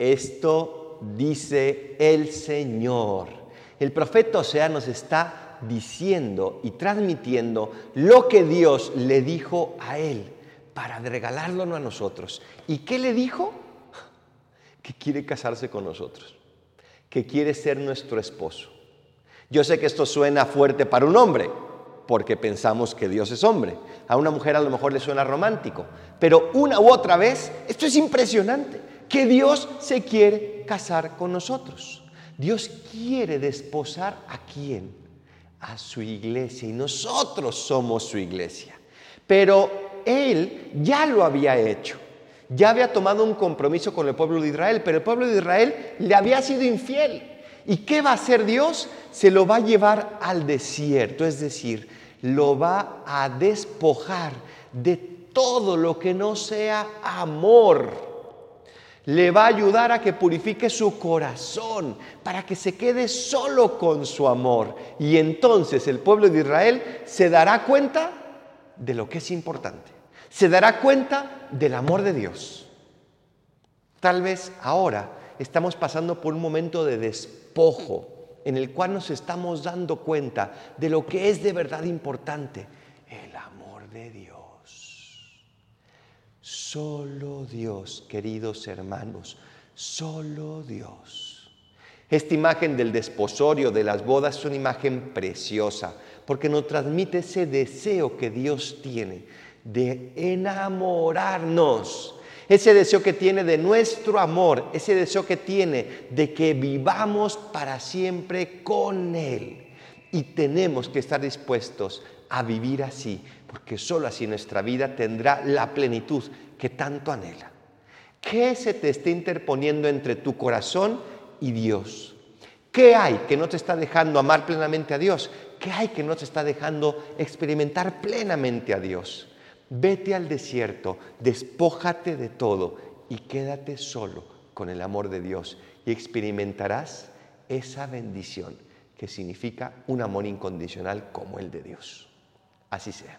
Esto dice el Señor. El profeta Osea nos está diciendo y transmitiendo lo que Dios le dijo a él para regalarlo a nosotros. ¿Y qué le dijo? Que quiere casarse con nosotros, que quiere ser nuestro esposo. Yo sé que esto suena fuerte para un hombre, porque pensamos que Dios es hombre. A una mujer a lo mejor le suena romántico, pero una u otra vez, esto es impresionante, que Dios se quiere casar con nosotros. Dios quiere desposar a quién? A su iglesia y nosotros somos su iglesia. Pero él ya lo había hecho. Ya había tomado un compromiso con el pueblo de Israel, pero el pueblo de Israel le había sido infiel. ¿Y qué va a hacer Dios? Se lo va a llevar al desierto, es decir, lo va a despojar de todo lo que no sea amor. Le va a ayudar a que purifique su corazón para que se quede solo con su amor. Y entonces el pueblo de Israel se dará cuenta de lo que es importante. Se dará cuenta del amor de Dios. Tal vez ahora estamos pasando por un momento de despojo en el cual nos estamos dando cuenta de lo que es de verdad importante, el amor de Dios. Solo Dios, queridos hermanos, solo Dios. Esta imagen del desposorio, de las bodas, es una imagen preciosa porque nos transmite ese deseo que Dios tiene de enamorarnos, ese deseo que tiene de nuestro amor, ese deseo que tiene de que vivamos para siempre con Él. Y tenemos que estar dispuestos a vivir así, porque solo así nuestra vida tendrá la plenitud que tanto anhela. ¿Qué se te está interponiendo entre tu corazón y Dios? ¿Qué hay que no te está dejando amar plenamente a Dios? ¿Qué hay que no te está dejando experimentar plenamente a Dios? Vete al desierto, despójate de todo y quédate solo con el amor de Dios y experimentarás esa bendición que significa un amor incondicional como el de Dios. Así sea.